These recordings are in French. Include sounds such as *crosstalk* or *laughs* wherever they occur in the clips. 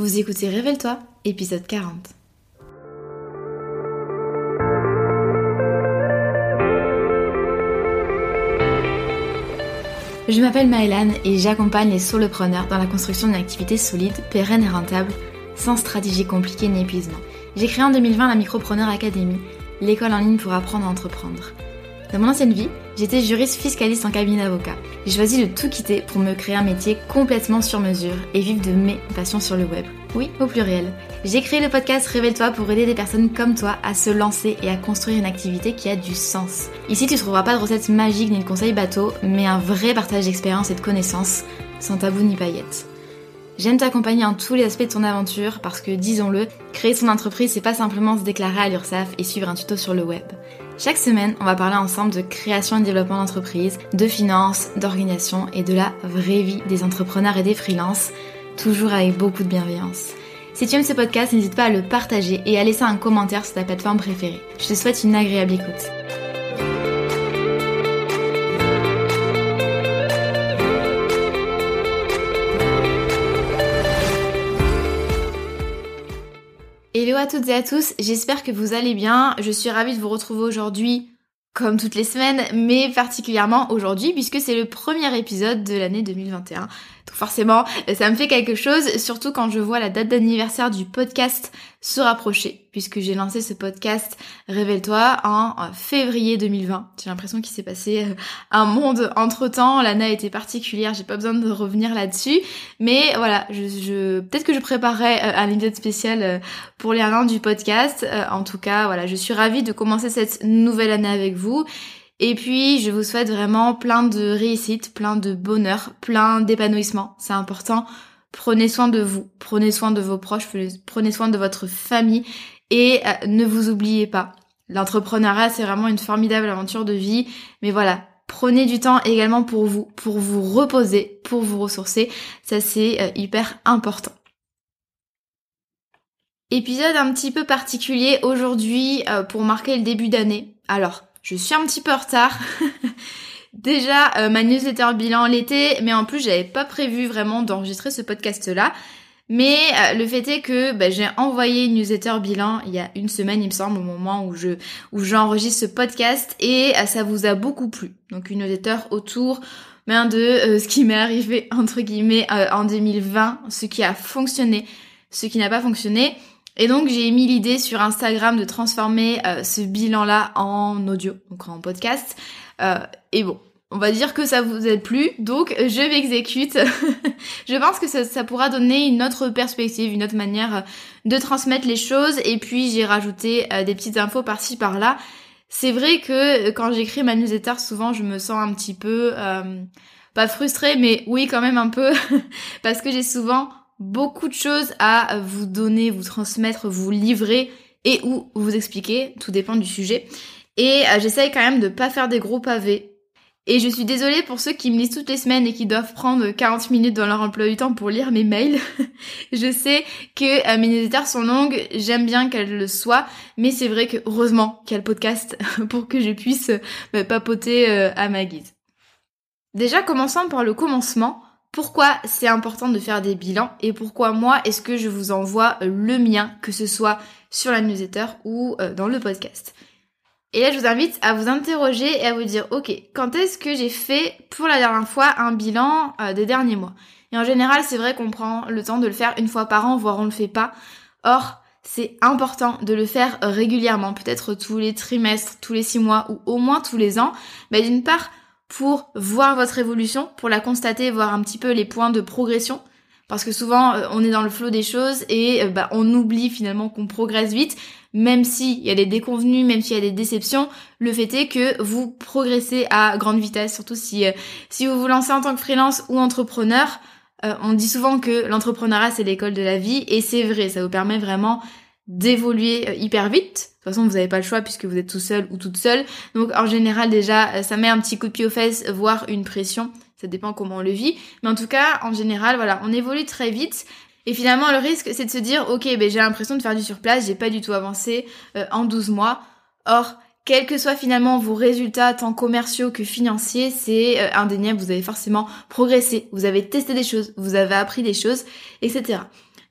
Vous écoutez Révèle-toi, épisode 40. Je m'appelle Maëlan et j'accompagne les solopreneurs dans la construction d'une activité solide, pérenne et rentable, sans stratégie compliquée ni épuisement. J'ai créé en 2020 la Micropreneur Academy, l'école en ligne pour apprendre à entreprendre. Dans mon ancienne vie, j'étais juriste fiscaliste en cabinet d'avocat. J'ai choisi de tout quitter pour me créer un métier complètement sur mesure et vivre de mes passions sur le web. Oui, au pluriel. J'ai créé le podcast Révèle-toi pour aider des personnes comme toi à se lancer et à construire une activité qui a du sens. Ici, tu trouveras pas de recettes magiques ni de conseils bateaux, mais un vrai partage d'expérience et de connaissances, sans tabou ni paillettes. J'aime t'accompagner en tous les aspects de ton aventure parce que, disons-le, créer son entreprise, c'est pas simplement se déclarer à l'URSSAF et suivre un tuto sur le web. Chaque semaine, on va parler ensemble de création et développement d'entreprise, de finances, d'organisation et de la vraie vie des entrepreneurs et des freelances, toujours avec beaucoup de bienveillance. Si tu aimes ce podcast, n'hésite pas à le partager et à laisser un commentaire sur ta plateforme préférée. Je te souhaite une agréable écoute. Hello à toutes et à tous, j'espère que vous allez bien. Je suis ravie de vous retrouver aujourd'hui comme toutes les semaines, mais particulièrement aujourd'hui puisque c'est le premier épisode de l'année 2021. Forcément, ça me fait quelque chose, surtout quand je vois la date d'anniversaire du podcast se rapprocher, puisque j'ai lancé ce podcast Révèle-toi en février 2020. J'ai l'impression qu'il s'est passé euh, un monde entre temps. L'année a été particulière, j'ai pas besoin de revenir là-dessus. Mais voilà, je, je peut-être que je préparerai euh, un épisode spécial euh, pour les 1 an du podcast. En tout cas, voilà, je suis ravie de commencer cette nouvelle année avec vous. Et puis, je vous souhaite vraiment plein de réussite, plein de bonheur, plein d'épanouissement. C'est important. Prenez soin de vous, prenez soin de vos proches, prenez soin de votre famille et euh, ne vous oubliez pas. L'entrepreneuriat, c'est vraiment une formidable aventure de vie. Mais voilà, prenez du temps également pour vous, pour vous reposer, pour vous ressourcer. Ça, c'est euh, hyper important. Épisode un petit peu particulier aujourd'hui euh, pour marquer le début d'année. Alors, je suis un petit peu en retard. *laughs* Déjà, euh, ma newsletter bilan l'été, mais en plus, j'avais pas prévu vraiment d'enregistrer ce podcast-là. Mais euh, le fait est que bah, j'ai envoyé une newsletter bilan il y a une semaine, il me semble, au moment où je où j'enregistre ce podcast, et euh, ça vous a beaucoup plu. Donc une newsletter autour ben, de ce qui m'est arrivé *laughs* entre guillemets en 2020, ce qui a fonctionné, ce qui n'a pas fonctionné. Et donc j'ai mis l'idée sur Instagram de transformer euh, ce bilan-là en audio, donc en podcast. Euh, et bon, on va dire que ça vous aide plus, donc je m'exécute. *laughs* je pense que ça, pourra donner une autre perspective, une autre manière de transmettre les choses. Et puis j'ai rajouté euh, des petites infos par-ci par-là. C'est vrai que quand j'écris ma newsletter, souvent je me sens un petit peu pas frustrée, mais oui quand même un peu, *laughs* parce que j'ai souvent beaucoup de choses à vous donner, vous transmettre, vous livrer et ou vous expliquer, tout dépend du sujet. Et euh, j'essaye quand même de pas faire des gros pavés. Et je suis désolée pour ceux qui me lisent toutes les semaines et qui doivent prendre 40 minutes dans leur emploi du temps pour lire mes mails. *laughs* je sais que euh, mes newsletters sont longues, j'aime bien qu'elles le soient, mais c'est vrai que heureusement qu'il y a le podcast *laughs* pour que je puisse euh, papoter à ma guise. Déjà, commençons par le commencement pourquoi c'est important de faire des bilans et pourquoi moi est-ce que je vous envoie euh, le mien, que ce soit sur la newsletter ou euh, dans le podcast. Et là, je vous invite à vous interroger et à vous dire, ok, quand est-ce que j'ai fait pour la dernière fois un bilan euh, des derniers mois? Et en général, c'est vrai qu'on prend le temps de le faire une fois par an, voire on le fait pas. Or, c'est important de le faire régulièrement, peut-être tous les trimestres, tous les six mois ou au moins tous les ans. Mais d'une part, pour voir votre évolution, pour la constater, voir un petit peu les points de progression. Parce que souvent, euh, on est dans le flot des choses et euh, bah, on oublie finalement qu'on progresse vite, même s'il y a des déconvenus, même s'il y a des déceptions. Le fait est que vous progressez à grande vitesse, surtout si, euh, si vous vous lancez en tant que freelance ou entrepreneur. on dit souvent que l'entrepreneuriat, c'est l'école de la vie et c'est vrai, ça vous permet vraiment d'évoluer euh, hyper vite. De toute façon, vous n'avez pas le choix puisque vous êtes tout seul ou toute seule. Donc en général déjà, euh, ça met un petit coup de pied aux fesses, voire une pression. Ça dépend comment on le vit. Mais en tout cas, en général, voilà, on évolue très vite. Et finalement, le risque, c'est de se dire, ok, ben, j'ai l'impression de faire du surplace, j'ai pas du tout avancé euh, en 12 mois. Or, quels que soient finalement vos résultats, tant commerciaux que financiers, c'est indéniable, vous avez forcément progressé, vous avez testé des choses, vous avez appris des choses, etc.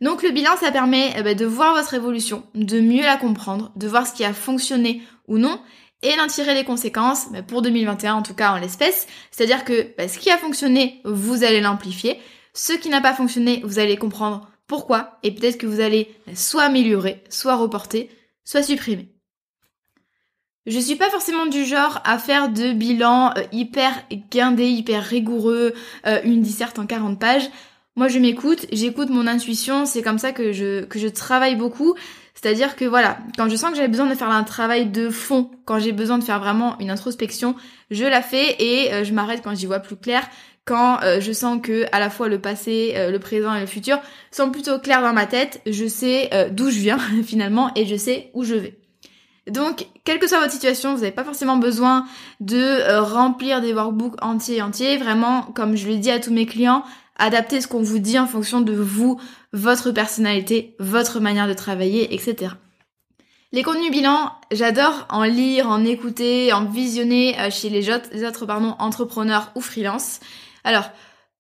Donc le bilan, ça permet eh ben, de voir votre évolution, de mieux la comprendre, de voir ce qui a fonctionné ou non, et d'en tirer les conséquences, mais pour 2021 en tout cas en l'espèce. C'est-à-dire que bah, ce qui a fonctionné, vous allez l'amplifier. Ce qui n'a pas fonctionné, vous allez comprendre pourquoi, et peut-être que vous allez soit améliorer, soit reporter, soit supprimer. Je suis pas forcément du genre à faire de bilan euh, hyper guindé, hyper rigoureux, euh, une disserte en 40 pages. Moi je m'écoute, j'écoute mon intuition, c'est comme ça que je, que je travaille beaucoup. C'est-à-dire que voilà, quand je sens que j'ai besoin de faire un travail de fond, quand j'ai besoin de faire vraiment une introspection, je la fais et euh, je m'arrête quand j'y vois plus clair, quand euh, je sens que à la fois le passé, euh, le présent et le futur sont plutôt clairs dans ma tête, je sais d'où je viens *laughs* finalement et je sais où je vais. Donc, quelle que soit votre situation, vous n'avez pas forcément besoin de remplir des workbooks entiers entiers. Vraiment, comme je le dis à tous mes clients, adaptez ce qu'on vous dit en fonction de vous, votre personnalité, votre manière de travailler, etc. Les contenus bilans, j'adore en lire, en écouter, en visionner euh, chez les autres, pardon, entrepreneurs ou freelance. Alors,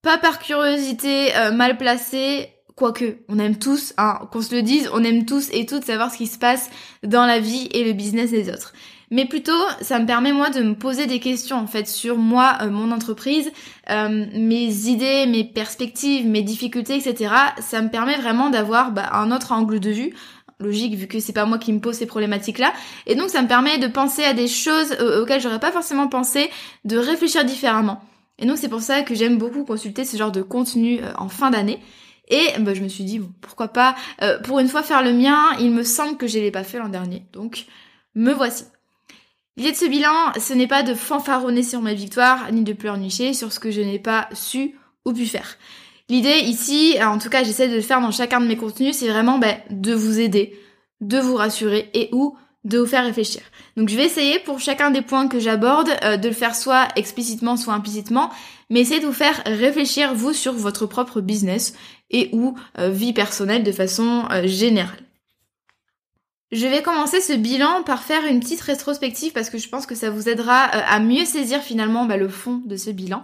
pas par curiosité euh, mal placée, quoique on aime tous, hein, qu'on se le dise, on aime tous et toutes savoir ce qui se passe dans la vie et le business des autres mais plutôt ça me permet moi de me poser des questions en fait sur moi, euh, mon entreprise, euh, mes idées, mes perspectives, mes difficultés, etc. Ça me permet vraiment d'avoir bah, un autre angle de vue, logique vu que c'est pas moi qui me pose ces problématiques là et donc ça me permet de penser à des choses euh, auxquelles j'aurais pas forcément pensé de réfléchir différemment. Et donc c'est pour ça que j'aime beaucoup consulter ce genre de contenu en fin d'année. Et bah, je me suis dit bon, pourquoi pas pour une fois faire le mien. Il me semble que je l'ai pas fait l'an dernier. Donc me voici L'idée de ce bilan, ce n'est pas de fanfaronner sur ma victoire, ni de pleurnicher sur ce que je n'ai pas su ou pu faire. L'idée ici, en tout cas j'essaie de le faire dans chacun de mes contenus, c'est vraiment ben, de vous aider, de vous rassurer et ou de vous faire réfléchir. Donc je vais essayer pour chacun des points que j'aborde euh, de le faire soit explicitement soit implicitement, mais essayer de vous faire réfléchir vous sur votre propre business et ou euh, vie personnelle de façon euh, générale. Je vais commencer ce bilan par faire une petite rétrospective parce que je pense que ça vous aidera euh, à mieux saisir finalement bah, le fond de ce bilan.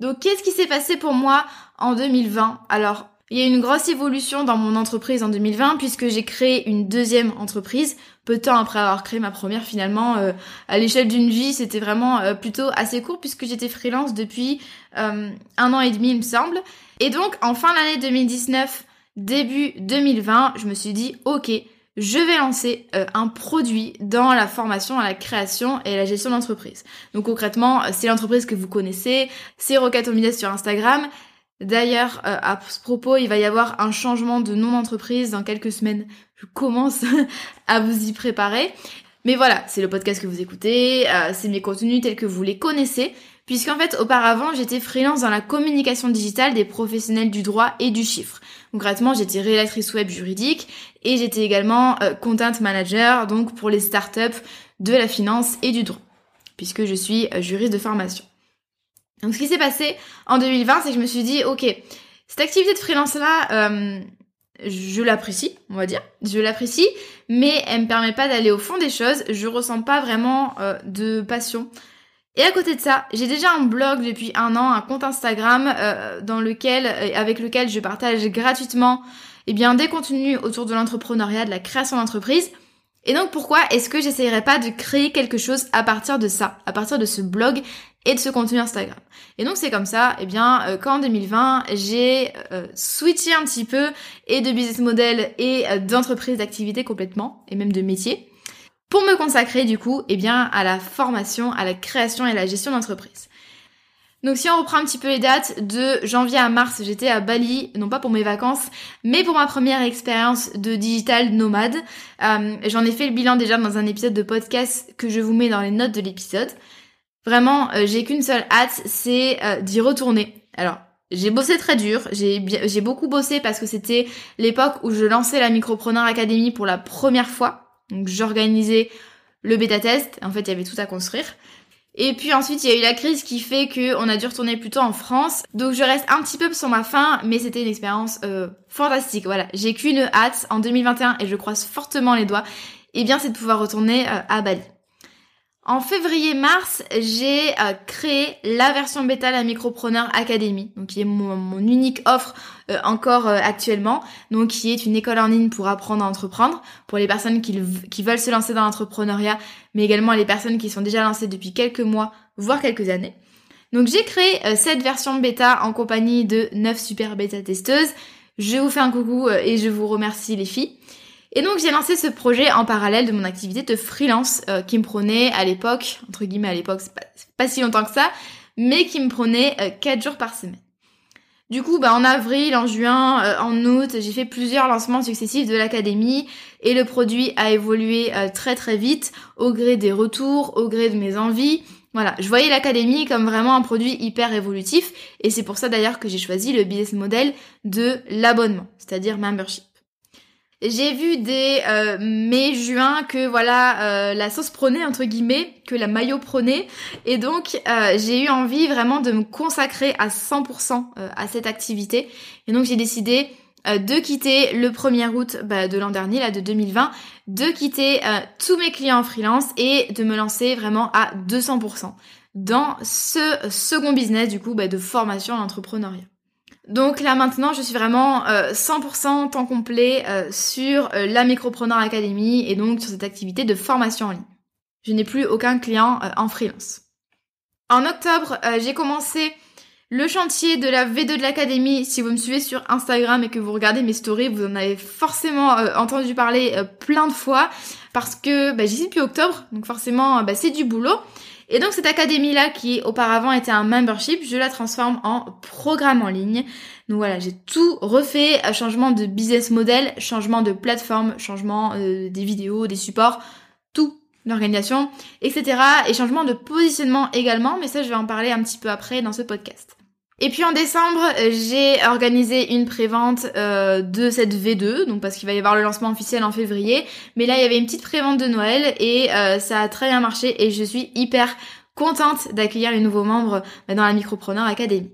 Donc qu'est-ce qui s'est passé pour moi en 2020 Alors il y a une grosse évolution dans mon entreprise en 2020 puisque j'ai créé une deuxième entreprise peu de temps après avoir créé ma première finalement euh, à l'échelle d'une vie c'était vraiment euh, plutôt assez court puisque j'étais freelance depuis un an et demi il me semble et donc en fin d'année 2019 début 2020 je me suis dit ok je vais lancer euh, un produit dans la formation à la création et la gestion d'entreprise. Donc concrètement, euh, c'est l'entreprise que vous connaissez, c'est Rocket sur Instagram. D'ailleurs, euh, à ce propos, il va y avoir un changement de nom d'entreprise dans quelques semaines. Je commence *laughs* à vous y préparer. Mais voilà, c'est le podcast que vous écoutez, c'est mes contenus tels que vous les connaissez, puisqu'en fait, auparavant, j'étais freelance dans la communication digitale des professionnels du droit et du chiffre. Concrètement, j'étais rédactrice web juridique et j'étais également euh, content manager, donc pour les startups de la finance et du droit, puisque je suis euh, juriste de formation. Donc ce qui s'est passé en 2020, c'est que je me suis dit, ok, cette activité de freelance-là, euh, je l'apprécie, on va dire, je l'apprécie, mais elle me permet pas d'aller au fond des choses, je ressens pas vraiment de passion et à côté de ça, j'ai déjà un blog depuis un an, un compte Instagram euh, dans lequel, euh, avec lequel je partage gratuitement eh bien, des contenus autour de l'entrepreneuriat, de la création d'entreprise. Et donc pourquoi est-ce que j'essayerais pas de créer quelque chose à partir de ça, à partir de ce blog et de ce contenu Instagram? Et donc c'est comme ça, eh bien, euh, qu'en 2020, j'ai switché un petit peu et de business model et d'entreprise d'activité complètement, et même de métier pour me consacrer du coup eh bien, à la formation, à la création et à la gestion d'entreprise. Donc si on reprend un petit peu les dates, de janvier à mars, j'étais à Bali, non pas pour mes vacances, mais pour ma première expérience de digital nomade. Euh, J'en ai fait le bilan déjà dans un épisode de podcast que je vous mets dans les notes de l'épisode. Vraiment, euh, j'ai qu'une seule hâte, c'est euh, d'y retourner. Alors, j'ai bossé très dur, j'ai beaucoup bossé parce que c'était l'époque où je lançais la Micropreneur Academy pour la première fois. Donc j'organisais le bêta test. En fait, il y avait tout à construire. Et puis ensuite, il y a eu la crise qui fait qu'on a dû retourner plutôt en France. Donc je reste un petit peu sur ma fin, mais c'était une expérience euh, fantastique. Voilà, j'ai qu'une hâte en 2021 et je croise fortement les doigts. Et eh bien, c'est de pouvoir retourner euh, à Bali. En février-mars, j'ai euh, créé la version bêta la Micropreneur Academy, donc qui est mon, unique offre euh, encore euh, actuellement, donc qui est une école en ligne pour apprendre à entreprendre, pour les personnes qui, qui veulent se lancer dans l'entrepreneuriat, mais également les personnes qui sont déjà lancées depuis quelques mois, voire quelques années. Donc j'ai créé cette version bêta en compagnie de 9 super bêta testeuses. Je vous fais un coucou et je vous remercie les filles. Et donc j'ai lancé ce projet en parallèle de mon activité de freelance euh, qui me prenait à l'époque, entre guillemets à l'époque, c'est pas, si longtemps que ça, mais qui me prenait euh, 4 jours par semaine. Du coup, bah, en avril, en juin, euh, en août, j'ai fait plusieurs lancements successifs de l'académie et le produit a évolué euh, très très vite au gré des retours, au gré de mes envies. Voilà, je voyais l'académie comme vraiment un produit hyper évolutif et c'est pour ça d'ailleurs que j'ai choisi le business model de l'abonnement, c'est-à-dire membership. J'ai vu dès euh, mai-juin que voilà euh, la sauce prenait entre guillemets, que la maillot prenait, et donc euh, j'ai eu envie vraiment de me consacrer à 100% à cette activité. Et donc j'ai décidé de quitter le 1er août bah, de l'an dernier, là de 2020, de quitter tous mes clients en freelance et de me lancer vraiment à 200% dans ce second business du coup bah, de formation à l'entrepreneuriat. Donc là maintenant, je suis vraiment 100% euh, temps complet euh, sur euh, la Micropreneur Academy et donc sur cette activité de formation en ligne. Je n'ai plus aucun client en freelance. En octobre, j'ai commencé le chantier de la V2 de l'Académie. Si vous me suivez sur Instagram et que vous regardez mes stories, vous en avez forcément entendu parler plein de fois parce que bah, j'y suis depuis octobre, donc forcément bah, c'est du boulot. Et donc cette académie-là, qui auparavant était un membership, je la transforme en programme en ligne. Donc voilà, j'ai tout refait, changement de business model, changement de plateforme, changement euh, des vidéos, des supports, tout, l'organisation, etc. Et changement de positionnement également, mais ça je vais en parler un petit peu après dans ce podcast. Et puis en décembre, j'ai organisé une prévente euh, de cette V2, donc parce qu'il va y avoir le lancement officiel en février. Mais là, il y avait une petite prévente de Noël et euh, ça a très bien marché et je suis hyper contente d'accueillir les nouveaux membres bah, dans la Micropreneur Academy.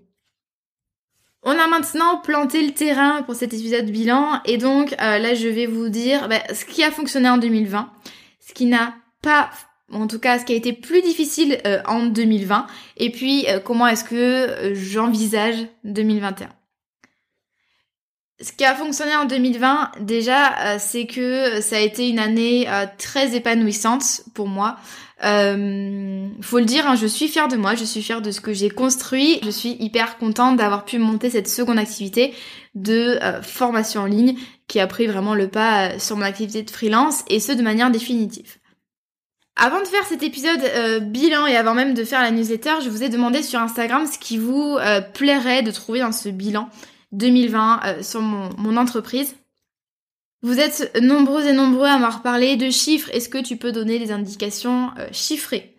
On a maintenant planté le terrain pour cet épisode bilan et donc euh, là je vais vous dire bah, ce qui a fonctionné en 2020, ce qui n'a pas en tout cas ce qui a été plus difficile euh, en 2020, et puis euh, comment est-ce que euh, j'envisage 2021. Ce qui a fonctionné en 2020, déjà, c'est que ça a été une année très épanouissante pour moi. Faut le dire, hein, je suis fière de moi, je suis fière de ce que j'ai construit. Je suis hyper contente d'avoir pu monter cette seconde activité de formation en ligne qui a pris vraiment le pas sur mon activité de freelance et ce de manière définitive. Avant de faire cet épisode euh, bilan et avant même de faire la newsletter, je vous ai demandé sur Instagram ce qui vous euh, plairait de trouver dans ce bilan 2020 euh, sur mon, mon, entreprise. Vous êtes nombreux et nombreux à m'avoir parlé de chiffres. Est-ce que tu peux donner des indications chiffrées?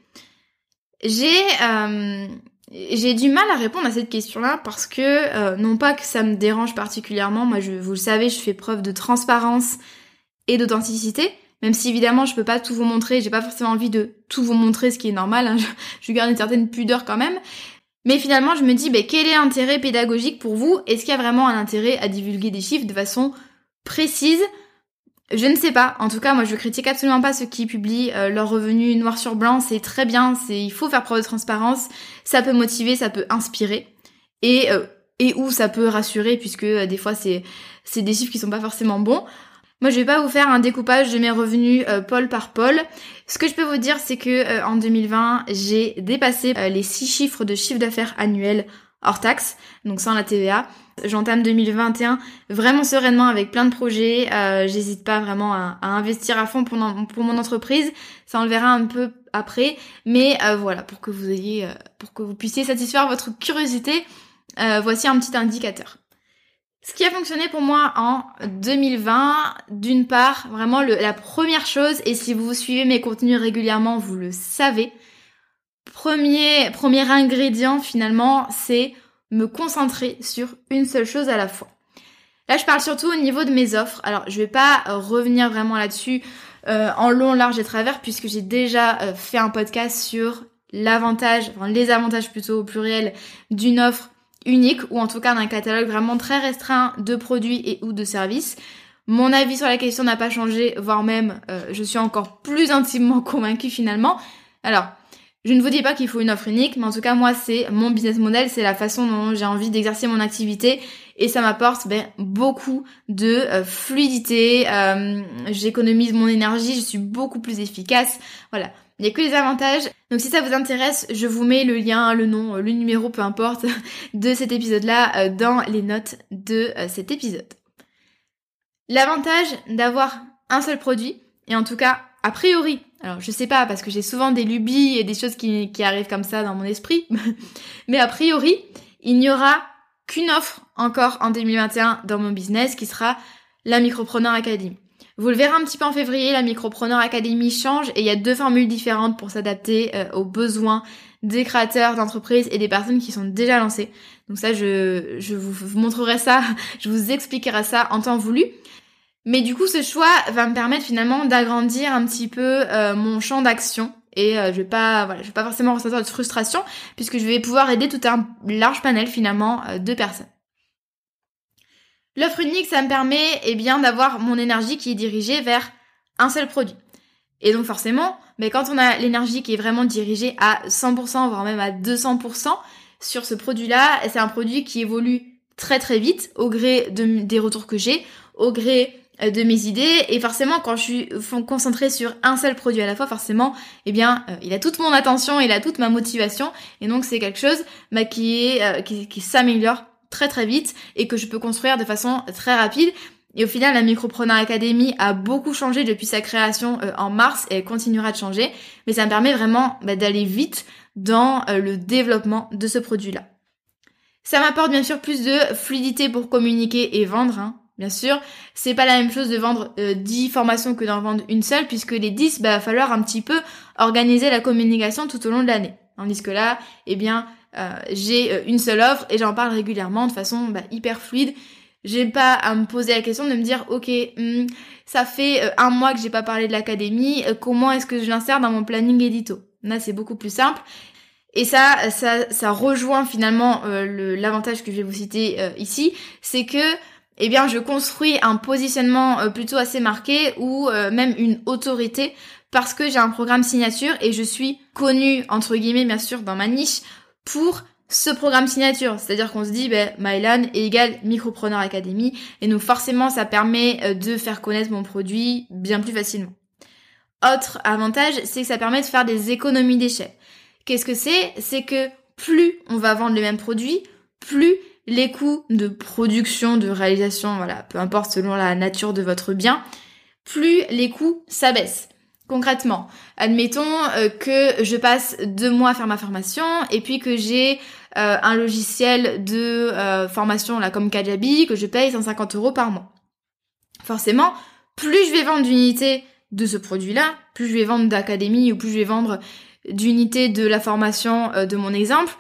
J'ai j'ai du mal à répondre à cette question-là parce que non pas que ça me dérange particulièrement. Moi, je, vous le savez, je fais preuve de transparence et d'authenticité. Même si évidemment je peux pas tout vous montrer, j'ai pas forcément envie de tout vous montrer, ce qui est normal, hein. *laughs* je, garde une certaine pudeur quand même. Mais finalement je me dis, ben, quel est l'intérêt pédagogique pour vous? Est-ce qu'il y a vraiment un intérêt à divulguer des chiffres de façon précise? Je ne sais pas. En tout cas, moi, je critique absolument pas ceux qui publient euh, leurs revenus noir sur blanc. C'est très bien. Il faut faire preuve de transparence. Ça peut motiver, ça peut inspirer, et euh, et où ça peut rassurer, puisque euh, des fois c'est des chiffres qui sont pas forcément bons. Moi, je vais pas vous faire un découpage de mes revenus euh, pôle par pôle. Ce que je peux vous dire, c'est que euh, en 2020, j'ai dépassé euh, les 6 chiffres de chiffre d'affaires annuel hors taxe, donc sans la TVA. J'entame 2021 vraiment sereinement avec plein de projets. J'hésite pas vraiment à, investir à fond pour, pour, mon entreprise. Ça on le verra un peu après, mais voilà pour que vous ayez, pour que vous puissiez satisfaire votre curiosité. voici un petit indicateur. Ce qui a fonctionné pour moi en 2020, d'une part, vraiment la première chose, et si vous suivez mes contenus régulièrement, vous le savez, premier, ingrédient finalement, c'est me concentrer sur une seule chose à la fois. Là, je parle surtout au niveau de mes offres. Alors, je vais pas revenir vraiment là-dessus euh, en long, large et travers, puisque j'ai déjà euh, fait un podcast sur l'avantage, enfin les avantages plutôt au pluriel d'une offre unique ou en tout cas d'un catalogue vraiment très restreint de produits et ou de services. Mon avis sur la question n'a pas changé, voire même euh, je suis encore plus intimement *laughs* convaincue finalement. Alors, je ne vous dis pas qu'il faut une offre unique, mais en tout cas, moi, c'est mon business model, c'est la façon dont j'ai envie d'exercer mon activité et ça m'apporte ben, beaucoup de euh, fluidité, euh, j'économise mon énergie, je suis beaucoup plus efficace. Voilà, il n'y a que les avantages. Donc si ça vous intéresse, je vous mets le lien, le nom, le numéro, peu importe, *laughs* de cet épisode-là euh, dans les notes de cet épisode. L'avantage d'avoir un seul produit, et en tout cas, a priori, alors je sais pas parce que j'ai souvent des lubies et des choses qui, qui arrivent comme ça dans mon esprit, *laughs* mais a priori, il n'y aura qu'une offre encore en 2021 dans mon business qui sera la Micropreneur Academy. Vous le verrez un petit peu en février, la Micropreneur Academy change et il y a deux formules différentes pour s'adapter euh, aux besoins des créateurs d'entreprises et des personnes qui sont déjà lancées. Donc ça, je, vous montrerai ça, *laughs* je vous expliquerai ça en temps voulu. Mais du coup, ce choix va me permettre finalement d'agrandir un petit peu euh, mon champ d'action et euh, je vais pas voilà, je vais pas forcément ressentir de frustration puisque je vais pouvoir aider tout un large panel finalement de personnes. L'offre unique, ça me permet eh bien d'avoir mon énergie qui est dirigée vers un seul produit. Et donc forcément, mais quand on a l'énergie qui est vraiment dirigée à 100% voire même à 200% sur ce produit-là, c'est un produit qui évolue très très vite au gré de, des retours que j'ai, au gré euh, de mes idées et forcément quand je suis concentrée sur un seul produit à la fois forcément eh bien euh, il a toute mon attention il a toute ma motivation et donc c'est quelque chose bah, qui est euh, qui s'améliore très très vite et que je peux construire de façon très rapide et au final, la Micropreneur Academy a beaucoup changé depuis sa création en mars et continuera de changer. Mais ça me permet vraiment bah, d'aller vite dans le développement de ce produit-là. Ça m'apporte bien sûr plus de fluidité pour communiquer et vendre. Hein. Bien sûr, c'est pas la même chose de vendre euh, 10 formations que d'en vendre une seule, puisque les 10, bah, va falloir un petit peu organiser la communication tout au long de l'année. Tandis que là, eh bien, euh, j'ai euh, une seule offre et j'en parle régulièrement de façon bah, hyper fluide. J'ai pas à me poser la question de me dire, ok, hmm, ça fait euh, un mois que j'ai pas parlé de l'académie, comment est-ce que je l'insère dans mon planning édito? Là, c'est beaucoup plus simple. Et ça, ça, ça rejoint finalement l'avantage que je vais vous citer ici, c'est que eh bien je construis un positionnement euh, plutôt assez marqué ou euh, même une autorité parce que j'ai un programme signature et je suis connue entre guillemets bien sûr dans ma niche pour ce programme signature. C'est-à-dire qu'on se dit, ben, Mylan est égal Micropreneur Academy et donc forcément ça permet euh, de faire connaître mon produit bien plus facilement. Autre avantage, c'est que ça permet de faire des économies d'échelle. Qu'est-ce que c'est? C'est que plus on va vendre le même produit, plus les coûts de production, de réalisation, voilà, peu importe selon la nature de votre bien, plus les coûts s'abaissent. Concrètement, admettons euh, que je passe deux mois à faire ma formation et puis que j'ai euh, un logiciel de euh, formation là comme Kajabi que je paye 150 euros par mois. Forcément, plus je vais vendre d'unités de ce produit-là, plus je vais vendre d'académie ou plus je vais vendre d'unités de la formation de mon exemple,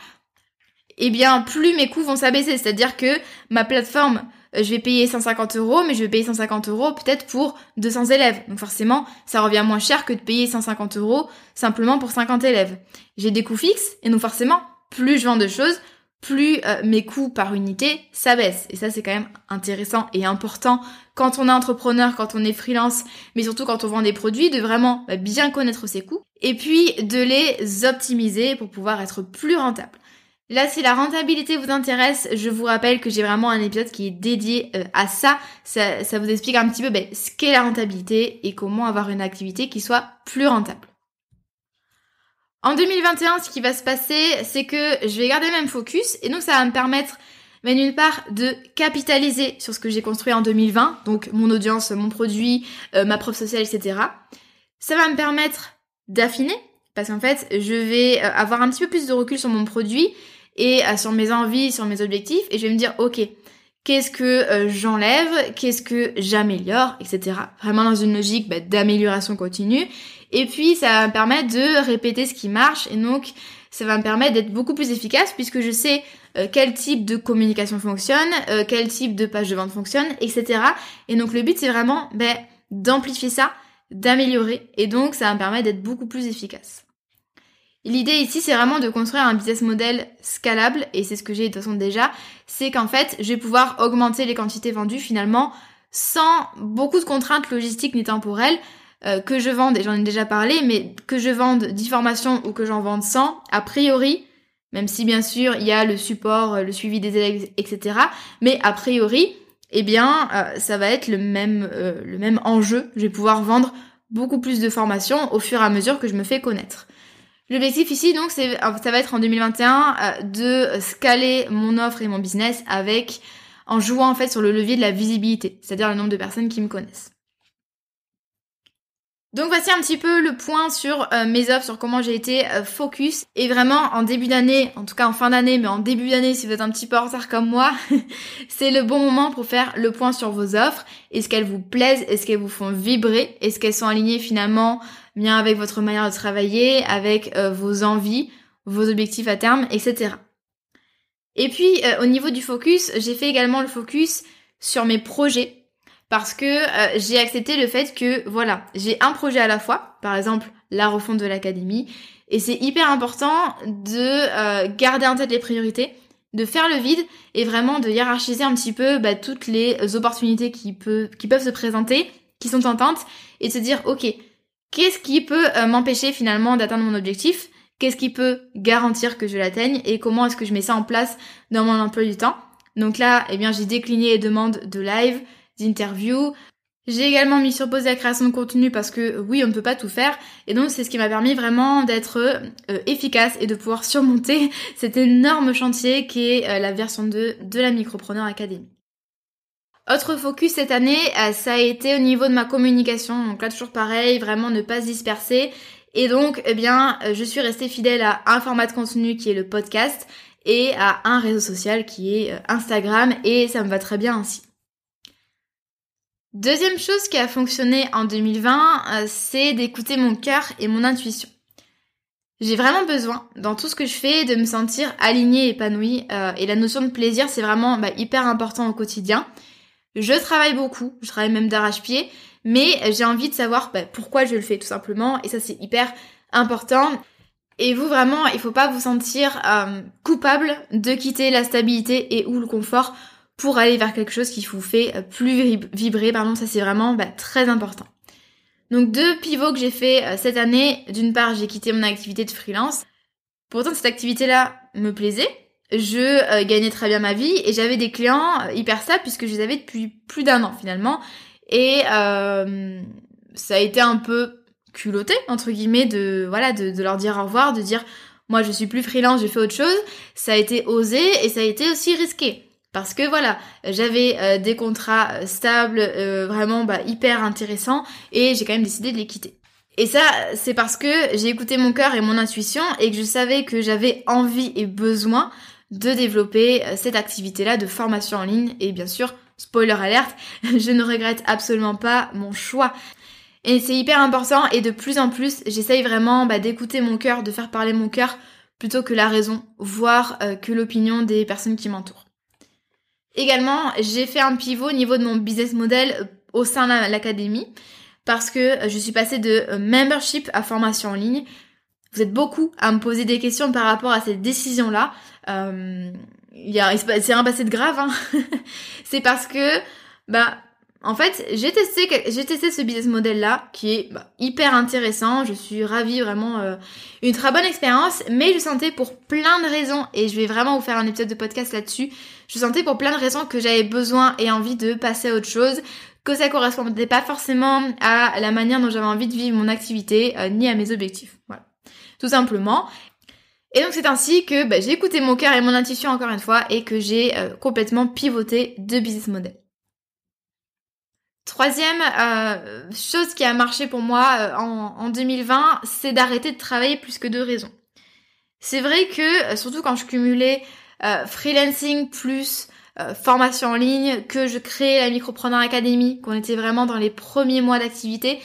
eh bien plus mes coûts vont s'abaisser. C'est-à-dire que ma plateforme, je vais payer 150 euros, mais je vais payer 150 euros peut-être pour 200 élèves. Donc forcément, ça revient moins cher que de payer 150 euros simplement pour 50 élèves. J'ai des coûts fixes, et donc forcément, plus je vends de choses, plus euh, mes coûts par unité s'abaissent. Et ça, c'est quand même intéressant et important quand on est entrepreneur, quand on est freelance, mais surtout quand on vend des produits, de vraiment bah, bien connaître ses coûts et puis de les optimiser pour pouvoir être plus rentable. Là, si la rentabilité vous intéresse, je vous rappelle que j'ai vraiment un épisode qui est dédié euh, à ça. ça. vous explique un petit peu ben, ce qu'est la rentabilité et comment avoir une activité qui soit plus rentable. En 2021, ce qui va se passer, c'est que je vais garder le même focus et donc ça va me permettre, mais d'une part, de capitaliser sur ce que j'ai construit en 2020, donc mon audience, mon produit, euh, ma preuve sociale, etc. Ça va me permettre d'affiner parce qu'en fait, je vais euh, avoir un petit peu plus de recul sur mon produit et euh, sur mes envies, sur mes objectifs, et je vais me dire, ok, qu'est-ce que euh, j'enlève, qu'est-ce que j'améliore, etc. Vraiment dans une logique bah, d'amélioration continue. Et puis, ça va me permettre de répéter ce qui marche, et donc, ça va me permettre d'être beaucoup plus efficace puisque je sais quel type de communication fonctionne, quel type de page de vente fonctionne, etc. Et donc, le but, c'est vraiment bah, d'amplifier ça, d'améliorer, et donc, ça va me permettre d'être beaucoup plus efficace. L'idée ici, c'est vraiment de construire un business model scalable, et c'est ce que j'ai de toute façon déjà, c'est qu'en fait, je vais pouvoir augmenter les quantités vendues finalement sans beaucoup de contraintes logistiques ni temporelles. que je vende, et j'en ai déjà parlé, mais que je vende 10 formations ou que j'en vende 100, a priori, même si bien sûr il y a le support, le suivi des élèves, etc. Mais a priori, eh bien, ça va être le même, le même enjeu. Je vais pouvoir vendre beaucoup plus de formations au fur et à mesure que je me fais connaître. L'objectif ici, donc, c'est, ça va être en 2021 euh, de scaler mon offre et mon business avec, en jouant en fait sur le levier de la visibilité, c'est-à-dire le nombre de personnes qui me connaissent. Donc voici un petit peu le point sur euh, mes offres, sur comment j'ai été euh, focus. Et vraiment en début d'année, en tout cas en fin d'année, mais en début d'année si vous êtes un petit peu en retard comme moi, *laughs* c'est le bon moment pour faire le point sur vos offres. Est-ce qu'elles vous plaisent? Est-ce qu'elles vous font vibrer? Est-ce qu'elles sont alignées finalement bien avec votre manière de travailler, avec euh, vos envies, vos objectifs à terme, etc. Et puis au niveau du focus, j'ai fait également le focus sur mes projets parce que euh, j'ai accepté le fait que voilà, j'ai un projet à la fois, par exemple la refonte de l'académie, et c'est hyper important de euh, garder en tête les priorités, de faire le vide et vraiment de hiérarchiser un petit peu bah, toutes les opportunités qui, qui peuvent se présenter, qui sont tentantes, et de se dire ok, qu'est-ce qui peut euh, m'empêcher finalement d'atteindre mon objectif? Qu'est-ce qui peut garantir que je l'atteigne? Et comment est-ce que je mets ça en place dans mon emploi du temps? Donc là, eh bien, j'ai décliné les demandes de live, d'interviews. J'ai également mis sur pause la création de contenu parce que oui, on ne peut pas tout faire. Et donc c'est ce qui m'a permis vraiment d'être euh, efficace et de pouvoir *laughs* surmonter cet énorme chantier qui est euh, la version 2 de la Micropreneur Academy. Autre focus cette année, euh, ça a été au niveau de ma communication. Donc là toujours pareil, vraiment ne pas se disperser. Et donc, eh bien, je suis restée fidèle à un format de contenu qui est le podcast et à un réseau social qui est Instagram et ça me va très bien ainsi. Deuxième chose qui a fonctionné en 2020, euh, c'est d'écouter mon cœur et mon intuition. J'ai vraiment besoin, dans tout ce que je fais, de me sentir alignée, épanouie. Euh, et la notion de plaisir, c'est vraiment bah, hyper important au quotidien. Je travaille beaucoup, je travaille même d'arrache-pied, mais j'ai envie de savoir bah, pourquoi je le fais tout simplement. Et ça, c'est hyper important. Et vous, vraiment, il faut pas vous sentir euh, coupable de quitter la stabilité et ou le confort pour aller vers quelque chose qui vous fait euh, plus vibrer. Pardon, ça c'est vraiment bah, très important. Donc deux pivots que j'ai fait euh, cette année. D'une part, j'ai quitté mon activité de freelance. Pourtant, cette activité-là me plaisait. Je euh, gagnais très bien ma vie et j'avais des clients hyper stables puisque je les avais depuis plus d'un an finalement. Et ça a été un peu culotté entre guillemets de voilà de, leur dire au revoir, de dire moi je suis plus freelance, j'ai fait autre chose. Ça a été osé et ça a été aussi risqué. Parce que voilà, j'avais euh, des contrats euh, stables, euh, vraiment bah, hyper intéressants, et j'ai quand même décidé de les quitter. Et ça, c'est parce que j'ai écouté mon cœur et mon intuition, et que je savais que j'avais envie et besoin de développer cette activité-là de formation en ligne. Et bien sûr, spoiler alerte, *laughs* je ne regrette absolument pas mon choix. Et c'est hyper important, et de plus en plus, j'essaye vraiment bah, d'écouter mon cœur, de faire parler mon cœur, plutôt que la raison, voire que l'opinion des personnes qui m'entourent. Également, j'ai fait un pivot au niveau de mon business model euh, au sein de l'académie parce que euh, je suis passée de euh, membership à formation en ligne. Vous êtes beaucoup à me poser des questions par rapport à cette décision-là. Euh, c'est rien passé de grave. Hein. *laughs* c'est parce que, bah, en fait, j'ai testé, j'ai testé ce business model là qui est bah, hyper intéressant. Je suis ravie, vraiment euh, une très bonne expérience. Mais je sentais pour plein de raisons et je vais vraiment vous faire un épisode de podcast là-dessus. Je sentais pour plein de raisons que j'avais besoin et envie de passer à autre chose, que ça correspondait pas forcément à la manière dont j'avais envie de vivre mon activité euh, ni à mes objectifs. Voilà, tout simplement. Et donc c'est ainsi que bah, j'ai écouté mon cœur et mon intuition encore une fois et que j'ai euh, complètement pivoté de business model. Troisième euh, chose qui a marché pour moi euh, en, 2020, c'est d'arrêter de travailler plus que deux raisons. C'est vrai que, surtout quand je cumulais freelancing plus formation en ligne, que je créais la Micropreneur Academy, qu'on était vraiment dans les premiers mois d'activité,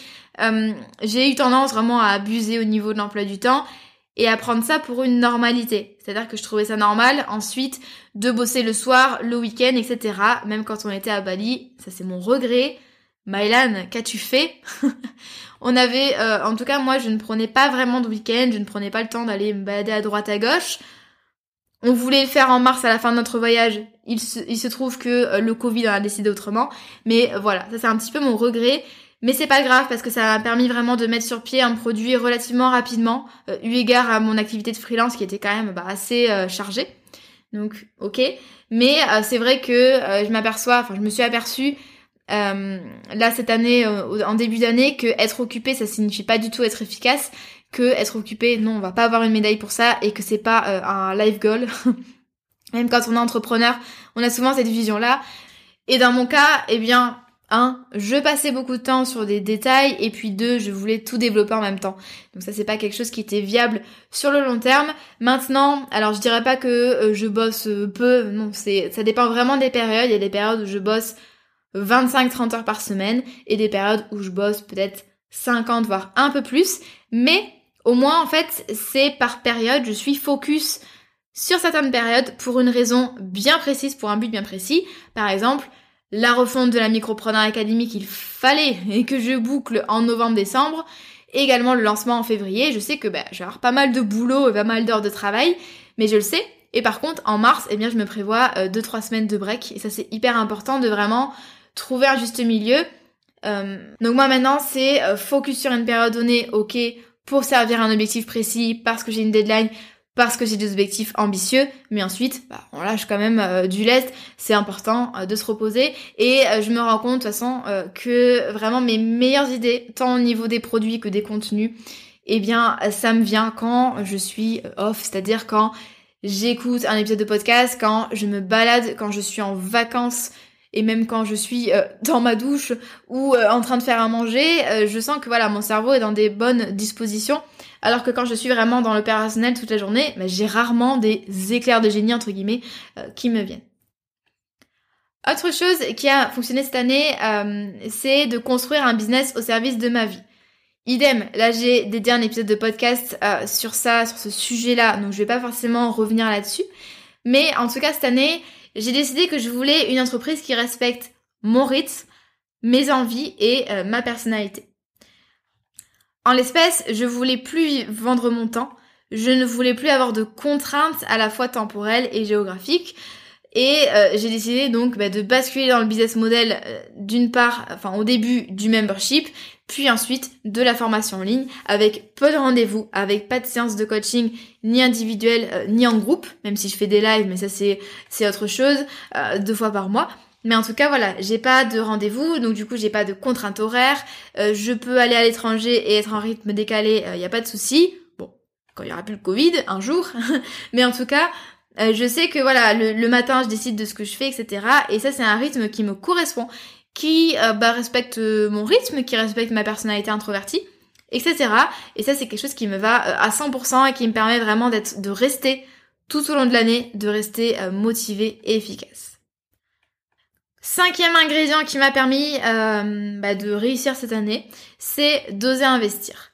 j'ai eu tendance vraiment à abuser au niveau de l'emploi du temps et à prendre ça pour une normalité. C'est-à-dire que je trouvais ça normal ensuite de bosser le soir, le week-end, etc. Même quand on était à Bali, ça c'est mon regret. Mylan, qu'as-tu fait? *laughs* On avait, euh, en tout cas moi je ne prenais pas vraiment de week-end, je ne prenais pas le temps d'aller me balader à droite à gauche. On voulait le faire en mars à la fin de notre voyage. Il se, trouve que euh, le Covid en a décidé autrement. Mais voilà, ça c'est un petit peu mon regret. Mais c'est pas grave parce que ça m'a permis vraiment de mettre sur pied un produit relativement rapidement, euh, eu égard à mon activité de freelance qui était quand même bah, assez euh, chargée. Donc ok. Mais euh, c'est vrai que je m'aperçois, enfin je me suis aperçue là cette année, en début d'année, que être occupé ça signifie pas du tout être efficace, que être occupé, non, on va pas avoir une médaille pour ça et que c'est pas un life goal. *laughs* Même quand on est entrepreneur, on a souvent cette vision là. Et dans mon cas, eh bien, un, je passais beaucoup de temps sur des détails et puis deux, je voulais tout développer en même temps. Donc ça c'est pas quelque chose qui était viable sur le long terme. Maintenant, alors je dirais pas que euh, je bosse euh, peu, non, c'est ça dépend vraiment des périodes, il y a des périodes où je bosse 25 30 heures par semaine et des période où je bosse peut-être 50 voire un peu plus, mais au moins en fait, c'est par période, je suis focus sur certaines périodes pour une raison bien précise, pour un but bien précis. Par exemple, la refonte de la Micropreneur Academy qu'il fallait et *laughs* que je boucle en novembre-décembre. Également le lancement en février. Je sais que bah, je vais avoir pas mal de boulot et pas mal d'heures de travail, mais je le sais. Et par contre, en mars, eh bien, je me prévois 2-3 euh, semaines de break. Et ça, c'est hyper important de vraiment trouver un juste milieu. Euh, donc moi maintenant, c'est euh, focus sur une période donnée, ok, pour servir un objectif précis, parce que j'ai une deadline, parce que j'ai des objectifs ambitieux, mais ensuite, bah, on lâche quand même euh, du lest, c'est important euh, de se reposer, et euh, je me rends compte de toute façon que vraiment mes meilleures idées, tant au niveau des produits que des contenus, eh bien, ça me vient quand je suis off, c'est-à-dire quand j'écoute un épisode de podcast, quand je me balade, quand je suis en vacances, et même quand je suis *laughs* dans ma douche ou en train de faire à manger, je sens que voilà, mon cerveau est dans des bonnes dispositions alors que quand je suis vraiment dans l'opérationnel toute la journée, bah, j'ai rarement des éclairs de génie, entre guillemets, euh, qui me viennent. Autre chose qui a fonctionné cette année, euh, c'est de construire un business au service de ma vie. Idem, là j'ai dédié un épisode de podcast euh, sur ça, sur ce sujet-là, donc je vais pas forcément revenir là-dessus. Mais en tout cas cette année, j'ai décidé que je voulais une entreprise qui respecte mon rythme, mes envies et ma personnalité. En l'espèce, je voulais plus vendre mon temps, je ne voulais plus avoir de contraintes à la fois temporelles et géographiques. Et euh, j'ai décidé donc bah, de basculer dans le business model euh, d'une part, enfin au début du membership, puis ensuite de la formation en ligne avec peu de rendez-vous, avec pas de séance de coaching ni individuel euh, ni en groupe, même si je fais des lives, mais ça c'est c'est autre chose, deux fois par mois. Mais en tout cas, voilà, j'ai pas de rendez-vous, donc du coup, j'ai pas de contraintes horaires. Euh, je peux aller à l'étranger et être en rythme décalé, il euh, n'y a pas de souci. Bon, quand il y aura plus le Covid, un jour. *laughs* Mais en tout cas, euh, je sais que voilà, le, matin, je décide de ce que je fais, etc. Et ça, c'est un rythme qui me correspond, qui bah, respecte mon rythme, qui respecte ma personnalité introvertie, etc. Et ça, c'est quelque chose qui me va à 100% et qui me permet vraiment d'être, de rester tout au long de l'année, de rester motivé et efficace. Cinquième ingrédient qui m'a permis euh, bah, de réussir cette année, c'est d'oser investir.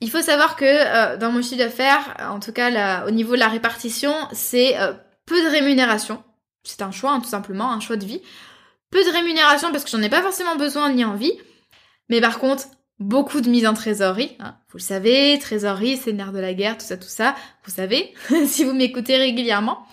Il faut savoir que euh, dans mon chiffre d'affaires, en tout cas au niveau de la répartition, c'est euh, peu de rémunération. C'est un choix, hein, tout simplement, un choix de vie. Peu de rémunération parce que j'en ai pas forcément besoin ni envie. Mais par contre, beaucoup de mise en trésorerie. Hein. Vous le savez, trésorerie, c'est de la guerre, tout ça, tout ça. Vous savez, *laughs* si vous m'écoutez régulièrement.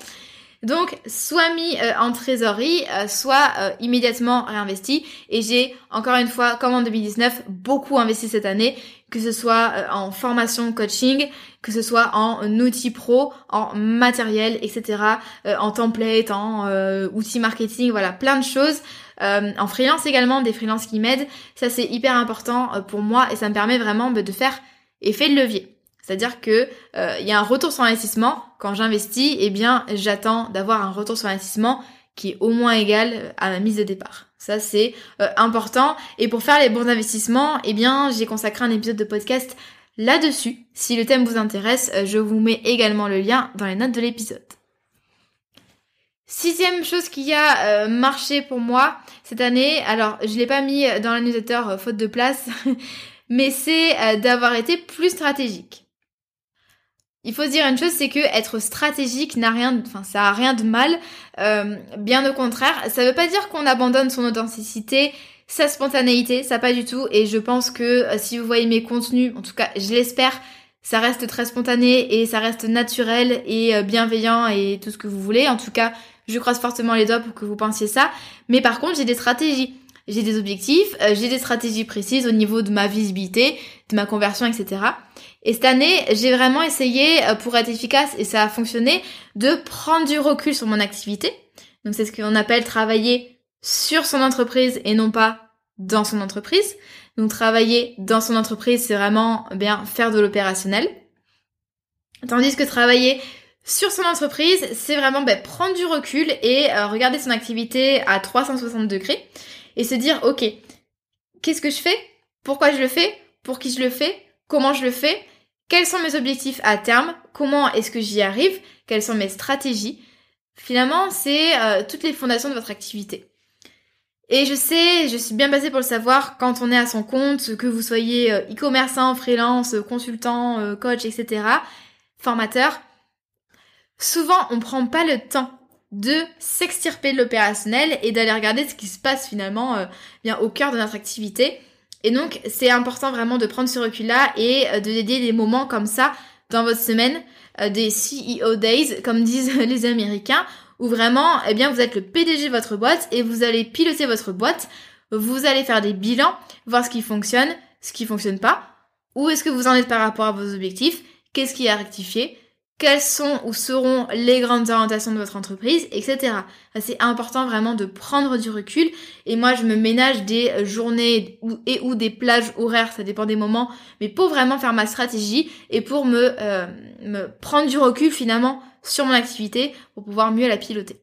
Donc, soit mis euh, en trésorerie, euh, soit euh, immédiatement réinvesti. Et j'ai, encore une fois, comme en 2019, beaucoup investi cette année, que ce soit en formation coaching, que ce soit en outils pro, en matériel, etc., en template, en outils marketing, voilà, plein de choses. en freelance également, des freelances qui m'aident. Ça, c'est hyper important pour moi et ça me permet vraiment bah, de faire effet de levier. C'est-à-dire que euh, il y a un retour sur investissement. Quand j'investis, eh bien, j'attends d'avoir un retour sur investissement qui est au moins égal à ma mise de départ. Ça, c'est euh, important. Et pour faire les bons investissements, eh bien, j'ai consacré un épisode de podcast là-dessus. Si le thème vous intéresse, euh, je vous mets également le lien dans les notes de l'épisode. Sixième chose qui a marché pour moi cette année, alors je l'ai pas mis dans la newsletter faute de place, *laughs* mais c'est d'avoir été plus stratégique. Il faut se dire une chose, c'est que être stratégique n'a rien, enfin ça a rien de mal. Euh, bien au contraire, ça veut pas dire qu'on abandonne son authenticité, sa spontanéité, ça pas du tout. Et je pense que euh, si vous voyez mes contenus, en tout cas, je l'espère, ça reste très spontané et ça reste naturel et euh, bienveillant et tout ce que vous voulez. En tout cas, je croise fortement les doigts pour que vous pensiez ça. Mais par contre, j'ai des stratégies. j'ai des objectifs, euh, j'ai des stratégies précises au niveau de ma visibilité, de ma conversion, etc. Et cette année, j'ai vraiment essayé, pour être efficace, et ça a fonctionné, de prendre du recul sur mon activité. Donc c'est ce qu'on appelle travailler sur son entreprise et non pas dans son entreprise. Donc travailler dans son entreprise, c'est vraiment bien faire de l'opérationnel. Tandis que travailler sur son entreprise, c'est vraiment ben, prendre du recul et euh, regarder son activité à 360 degrés et se dire, ok, qu'est-ce que je fais? Pourquoi je le fais? Pour qui je le fais? Comment je le fais? Quels sont mes objectifs à terme? Comment est-ce que j'y arrive? Quelles sont mes stratégies? Finalement, c'est euh, toutes les fondations de votre activité. Et je sais, je suis bien basée pour le savoir, quand on est à son compte, que vous soyez euh, e-commerçant, freelance, consultant, coach, etc., formateur, souvent on prend pas le temps de s'extirper de l'opérationnel et d'aller regarder ce qui se passe finalement euh, bien au cœur de notre activité. Et donc c'est important vraiment de prendre ce recul-là et euh, de dédier des moments comme ça dans votre semaine, euh, des CEO Days comme *laughs* disent les Américains, où vraiment eh bien vous êtes le PDG de votre boîte et vous allez piloter votre boîte, vous allez faire des bilans, voir ce qui fonctionne, ce qui fonctionne pas, où est-ce que vous en êtes par rapport à vos objectifs, qu'est-ce qui a rectifié, quelles sont ou seront les grandes orientations de votre entreprise, etc. C'est important vraiment de prendre du recul. Et moi, je me ménage des journées et ou des plages horaires, ça dépend des moments, mais pour vraiment faire ma stratégie et pour me, euh, me prendre du recul finalement sur mon activité pour pouvoir mieux la piloter.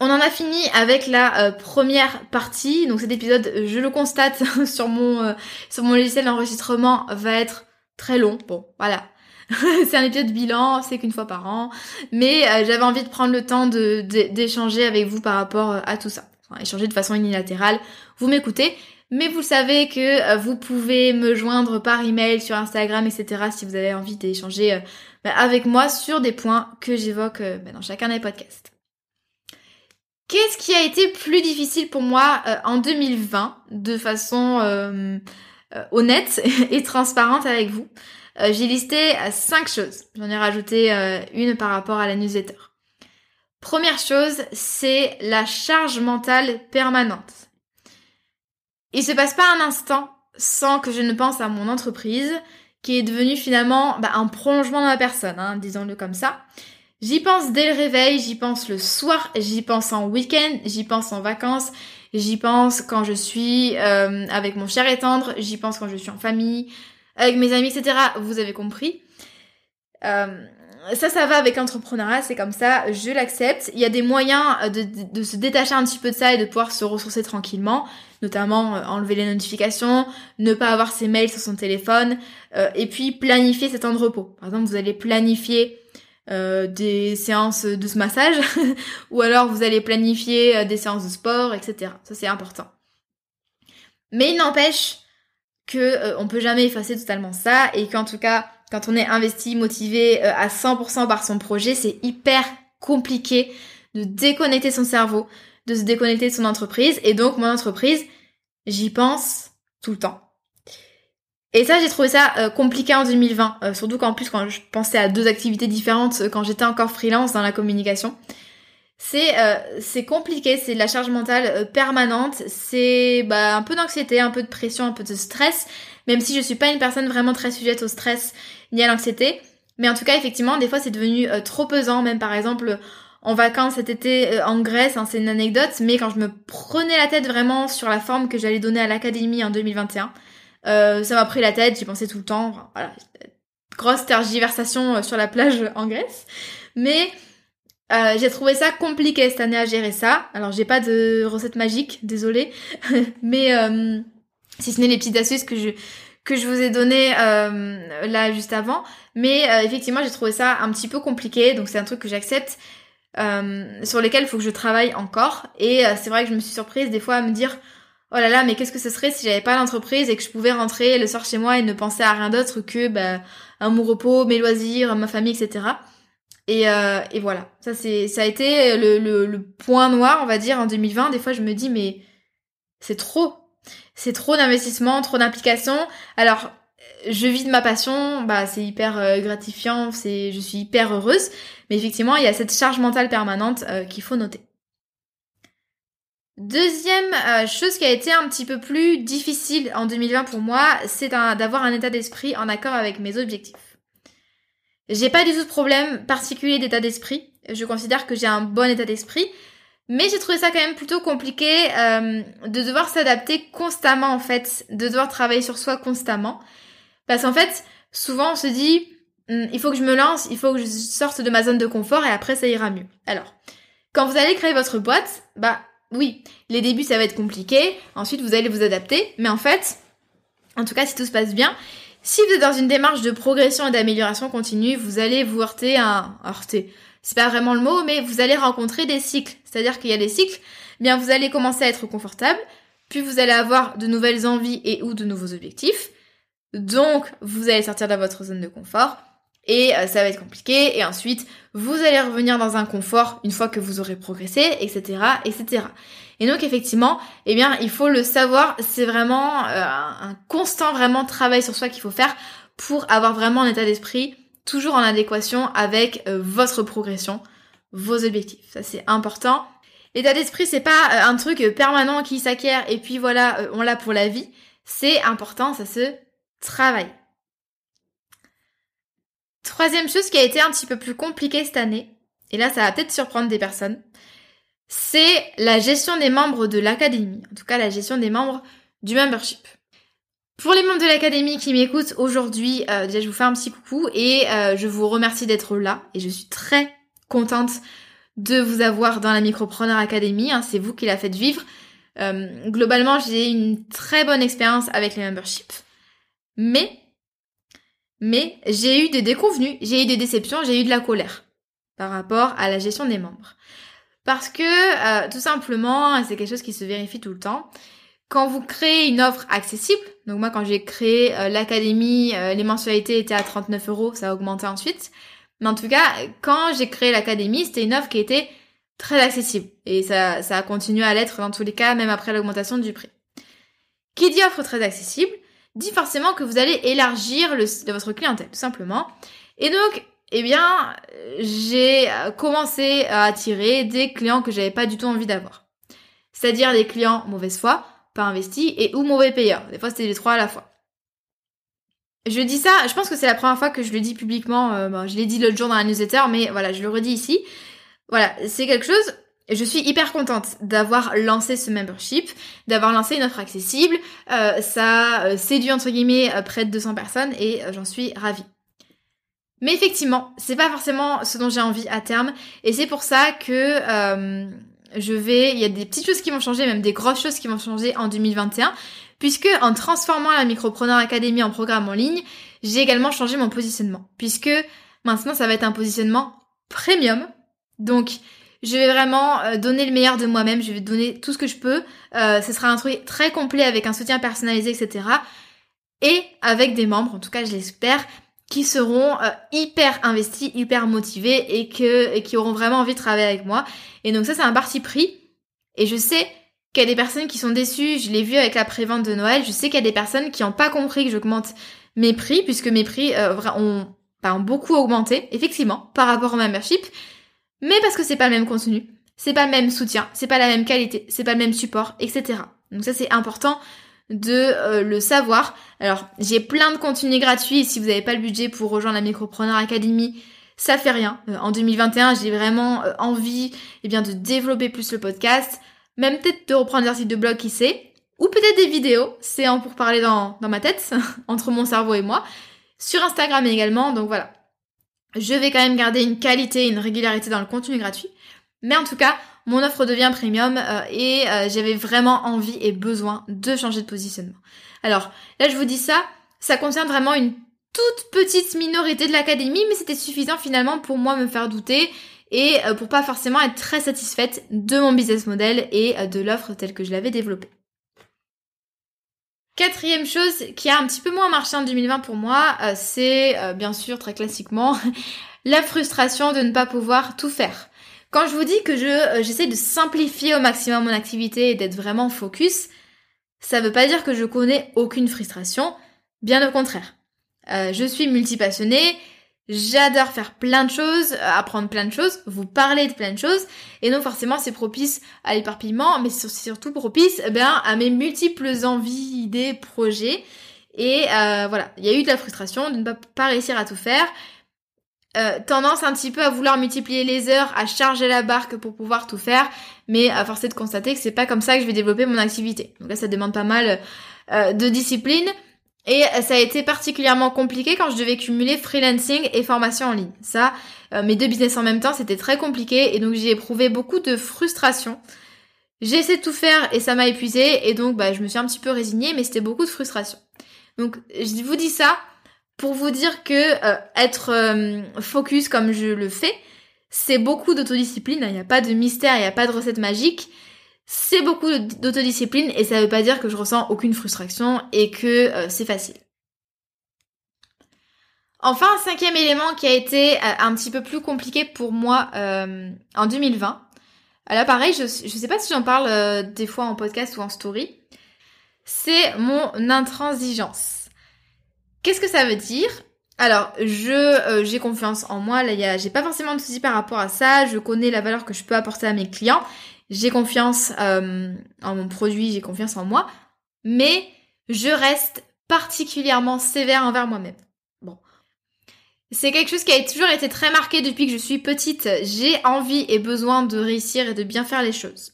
On en a fini avec la euh, première partie. Donc cet épisode, je le constate *laughs* sur mon euh, sur mon logiciel d'enregistrement, va être très long. Bon, voilà, *laughs* c'est un épisode bilan, c'est qu'une fois par an. Mais euh, j'avais envie de prendre le temps d'échanger avec vous par rapport euh, à tout ça. Enfin, échanger de façon unilatérale. Vous m'écoutez. Mais vous savez que euh, vous pouvez me joindre par email, sur Instagram, etc. si vous avez envie d'échanger bah, avec moi sur des points que j'évoque bah, dans chacun des podcasts. Qu'est-ce qui a été plus difficile pour moi en 2020 de façon honnête *laughs* et transparente avec vous? Euh, j'ai listé euh, cinq choses. J'en ai rajouté euh, une par rapport à la newsletter. Première chose, c'est la charge mentale permanente. Il se passe pas un instant sans que je ne pense à mon entreprise, qui est devenue finalement bah, un prolongement de ma personne, hein, disons-le comme ça. J'y pense dès le réveil, j'y pense le soir, j'y pense en week-end, j'y pense en vacances, j'y pense quand je suis avec mon cher et tendre, j'y pense quand je suis en famille, avec mes amis, etc. Vous avez compris. Euh, ça, ça va avec l'entrepreneuriat, c'est comme ça, je l'accepte. Il y a des moyens de, de, se détacher un petit peu de ça et de pouvoir se ressourcer tranquillement, notamment euh, enlever les notifications, ne pas avoir ses mails sur son téléphone, euh, et puis planifier ses temps de repos. Par exemple, vous allez planifier euh, des séances de ce massage, *laughs* ou alors vous allez planifier des séances de sport, etc. Ça, c'est important. Mais il n'empêche que euh, on peut jamais effacer totalement ça et qu'en tout cas quand on est investi, motivé euh, à 100% par son projet, c'est hyper compliqué de déconnecter son cerveau, de se déconnecter de son entreprise et donc mon entreprise, j'y pense tout le temps. Et ça, j'ai trouvé ça euh, compliqué en 2020, surtout qu'en plus quand je pensais à deux activités différentes quand j'étais encore freelance dans la communication. C'est euh, compliqué, c'est de la charge mentale euh, permanente, c'est bah, un peu d'anxiété, un peu de pression, un peu de stress, même si je suis pas une personne vraiment très sujette au stress ni à l'anxiété. Mais en tout cas, effectivement, des fois c'est devenu euh, trop pesant, même par exemple en vacances cet été en Grèce, hein, c'est une anecdote, mais quand je me prenais la tête vraiment sur la forme que j'allais donner à l'académie en 2021, ça m'a pris la tête, j'y pensais tout le temps, voilà, grosse tergiversation sur la plage *laughs* en Grèce. Mais euh, j'ai trouvé ça compliqué cette année à gérer ça. Alors j'ai pas de recette magique, désolée, *laughs* mais euh, si ce n'est les petites astuces que je que je vous ai données euh, là juste avant. Mais effectivement j'ai trouvé ça un petit peu compliqué, donc c'est un truc que j'accepte. sur lesquels il faut que je travaille encore et c'est vrai que je me suis surprise des fois à me dire oh là là mais qu'est-ce que ce serait si j'avais pas l'entreprise et que je pouvais rentrer le soir chez moi et ne penser à rien d'autre que bah, à mon repos, mes loisirs, ma famille, etc. Et, euh, et voilà, ça c'est ça a été le, le, le, point noir, on va dire, en 2020. Des fois, je me dis, mais c'est trop. C'est trop d'investissement, trop d'implication. Alors, je vis de ma passion, bah c'est hyper euh, gratifiant, c'est je suis hyper heureuse, mais effectivement, il y a cette charge mentale permanente euh, qu'il faut noter. Deuxième euh, chose qui a été un petit peu plus difficile en 2020 pour moi, c'est d'avoir un état d'esprit en accord avec mes objectifs. J'ai pas du tout de problème particulier d'état d'esprit. Je considère que j'ai un bon état d'esprit. Mais j'ai trouvé ça quand même plutôt compliqué euh, de devoir s'adapter constamment en fait, de devoir travailler sur soi constamment. Parce qu'en fait, souvent on se dit, hum, il faut que je me lance, il faut que je sorte de ma zone de confort et après ça ira mieux. Alors, quand vous allez créer votre boîte, bah oui, les débuts ça va être compliqué, ensuite vous allez vous adapter, mais en fait, en tout cas si tout se passe bien, si vous êtes dans une démarche de progression et d'amélioration continue, vous allez vous heurter à heurter. C'est pas vraiment le mot, mais vous allez rencontrer des cycles. C'est-à-dire qu'il y a des cycles, eh bien vous allez commencer à être confortable, puis vous allez avoir de nouvelles envies et ou de nouveaux objectifs. Donc vous allez sortir de votre zone de confort et euh, ça va être compliqué et ensuite vous allez revenir dans un confort une fois que vous aurez progressé, etc., etc. Et donc effectivement, eh bien, il faut le savoir, c'est vraiment euh, un constant vraiment travail sur soi qu'il faut faire pour avoir vraiment un état d'esprit toujours en adéquation avec euh, votre progression, vos objectifs. Ça c'est important. L'état d'esprit c'est pas un truc permanent qui s'acquiert et puis voilà, on l'a pour la vie. C'est important, ça se travaille. Troisième chose qui a été un petit peu plus compliquée cette année, et là ça va peut-être surprendre des personnes, c'est la gestion des membres de l'académie, en tout cas la gestion des membres du membership. Pour les membres de l'académie qui m'écoutent aujourd'hui, euh, déjà je vous fais un petit coucou et euh, je vous remercie d'être là et je suis très contente de vous avoir dans la Micropreneur Academy, hein, c'est vous qui la faites vivre. Euh, globalement j'ai une très bonne expérience avec les memberships, mais mais j'ai eu des déconvenus, j'ai eu des déceptions, j'ai eu de la colère par rapport à la gestion des membres. Parce que, tout simplement, c'est quelque chose qui se vérifie tout le temps, quand vous créez une offre accessible, donc moi quand j'ai créé euh, l'académie, euh, les mensualités étaient à 39 euros, ça a augmenté ensuite. Mais en tout cas, quand j'ai créé l'académie, c'était une offre qui était très accessible. Et ça, ça a continué à l'être dans tous les cas, même après l'augmentation du prix. Qui dit offre très accessible, dit forcément que vous allez élargir votre clientèle, tout simplement. Et donc, eh bien, j'ai commencé à attirer des clients que j'avais pas du tout envie d'avoir. C'est-à-dire des clients mauvaise foi, pas investis et ou mauvais payeurs. Des fois, c'était les trois à la fois. Je dis ça, je pense que c'est la première fois que je le dis publiquement. Euh, je l'ai dit l'autre jour dans la newsletter, mais voilà, je le redis ici. Voilà, c'est quelque chose je suis hyper contente d'avoir lancé ce membership, d'avoir lancé une offre accessible. Euh, ça euh, séduit entre guillemets près de 200 personnes et j'en suis ravie. Mais effectivement, c'est pas forcément ce dont j'ai envie à terme et c'est pour ça que je vais, il y a des petites choses qui vont changer, même des grosses choses qui vont changer en 2021, puisque en transformant la Micropreneur Academy en programme en ligne, j'ai également changé mon positionnement, puisque maintenant ça va être un positionnement premium. Donc je vais vraiment euh, donner le meilleur de moi-même, je vais donner tout ce que je peux. Euh, ce sera un truc très complet avec un soutien personnalisé, etc. Et avec des membres, en tout cas je l'espère, qui seront euh, hyper investis, hyper motivés et, qui auront vraiment envie de travailler avec moi. Et donc ça c'est un parti pris. Et je sais qu'il y a des personnes qui sont déçues, je l'ai vu avec la prévente de Noël, je sais qu'il y a des personnes qui n'ont pas compris que j'augmente mes prix, puisque mes prix ont, ont beaucoup augmenté, effectivement, par rapport au membership mais parce que c'est pas le même contenu, c'est pas le même soutien, c'est pas la même qualité, c'est pas le même support, etc. Donc ça c'est important de euh, le savoir. Alors j'ai plein de contenus gratuits et si vous n'avez pas le budget pour rejoindre la Micropreneur Academy, ça fait rien. Euh, en 2021 j'ai vraiment euh, envie eh bien, de développer plus le podcast, même peut-être de reprendre des articles de blog qui sait, ou peut-être des vidéos, c'est en pour parler dans, dans ma tête, *laughs* entre mon cerveau et moi, sur Instagram également, donc voilà je vais quand même garder une qualité, une régularité dans le contenu gratuit. Mais en tout cas, mon offre devient premium euh, et euh, j'avais vraiment envie et besoin de changer de positionnement. Alors là, je vous dis ça, ça concerne vraiment une toute petite minorité de l'académie, mais c'était suffisant finalement pour moi me faire douter et euh, pour pas forcément être très satisfaite de mon business model et de l'offre telle que je l'avais développée. Quatrième chose qui a un petit peu moins marché en 2020 pour moi, c'est bien sûr très classiquement *laughs* la frustration de ne pas pouvoir tout faire. Quand je vous dis que je euh, j'essaie de simplifier au maximum mon activité et d'être vraiment focus, ça veut pas dire que je connais aucune frustration, bien au contraire. je suis multipassionnée, J'adore faire plein de choses, apprendre plein de choses, vous parler de plein de choses. Et donc forcément c'est propice à l'éparpillement, mais c'est surtout propice eh à mes multiples envies, idées, projets. Et euh, voilà, il y a eu de la frustration de ne pas réussir à tout faire. Euh, tendance un petit peu à vouloir multiplier les heures, à charger la barque pour pouvoir tout faire, mais à forcer de constater que c'est pas comme ça que je vais développer mon activité. Donc là, ça demande pas mal euh, de discipline. Et ça a été particulièrement compliqué quand je devais cumuler freelancing et formation en ligne. Ça, euh, mes deux business en même temps, c'était très compliqué et donc j'ai éprouvé beaucoup de frustration. J'ai essayé de tout faire et ça m'a épuisé et donc bah, je me suis un petit peu résignée, mais c'était beaucoup de frustration. Donc je vous dis ça pour vous dire que euh, être euh, focus comme je le fais, c'est beaucoup d'autodiscipline. Il n'y a pas de mystère, il n'y a pas de recette magique. C'est beaucoup d'autodiscipline et ça ne veut pas dire que je ressens aucune frustration et que euh, c'est facile. Enfin, un cinquième élément qui a été un petit peu plus compliqué pour moi en 2020. Là, pareil, je ne sais pas si j'en parle des fois en podcast ou en story. C'est mon intransigeance. Qu'est-ce que ça veut dire? Alors, euh, j'ai confiance en moi. Là, j'ai pas forcément de soucis par rapport à ça. Je connais la valeur que je peux apporter à mes clients. J'ai confiance euh, en mon produit. J'ai confiance en moi. Mais je reste particulièrement sévère envers moi-même. Bon, c'est quelque chose qui a toujours été très marqué depuis que je suis petite. J'ai envie et besoin de réussir et de bien faire les choses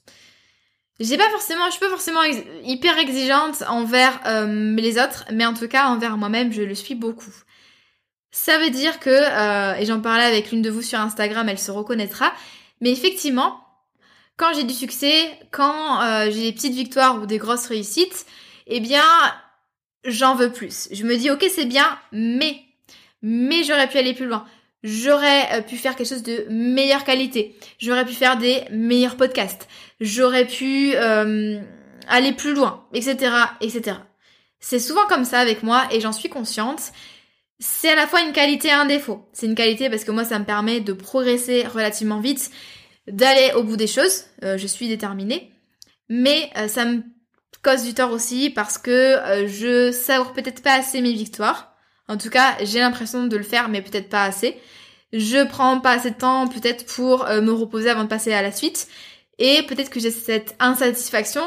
j'ai pas forcément, je suis pas forcément hyper exigeante envers euh, les autres, mais en tout cas envers moi-même, je le suis beaucoup. Ça veut dire que, euh, et j'en parlais avec l'une de vous sur Instagram, elle se reconnaîtra, mais effectivement, quand j'ai du succès, quand euh, j'ai des petites victoires ou des grosses réussites, eh bien, j'en veux plus. Je me dis, ok, c'est bien, mais, mais j'aurais pu aller plus loin j'aurais euh, pu faire quelque chose de meilleure qualité, j'aurais pu faire des meilleurs podcasts, j'aurais pu euh, aller plus loin, etc., etc. C'est souvent comme ça avec moi et j'en suis consciente. C'est à la fois une qualité et un défaut. C'est une qualité parce que moi ça me permet de progresser relativement vite, d'aller au bout des choses. Euh, je suis déterminée, mais ça me cause du tort aussi parce que je savoure peut-être pas assez mes victoires. En tout cas, j'ai l'impression de le faire, mais peut-être pas assez. Je prends pas assez de temps peut-être pour euh, me reposer avant de passer à la suite. Et peut-être que j'ai cette insatisfaction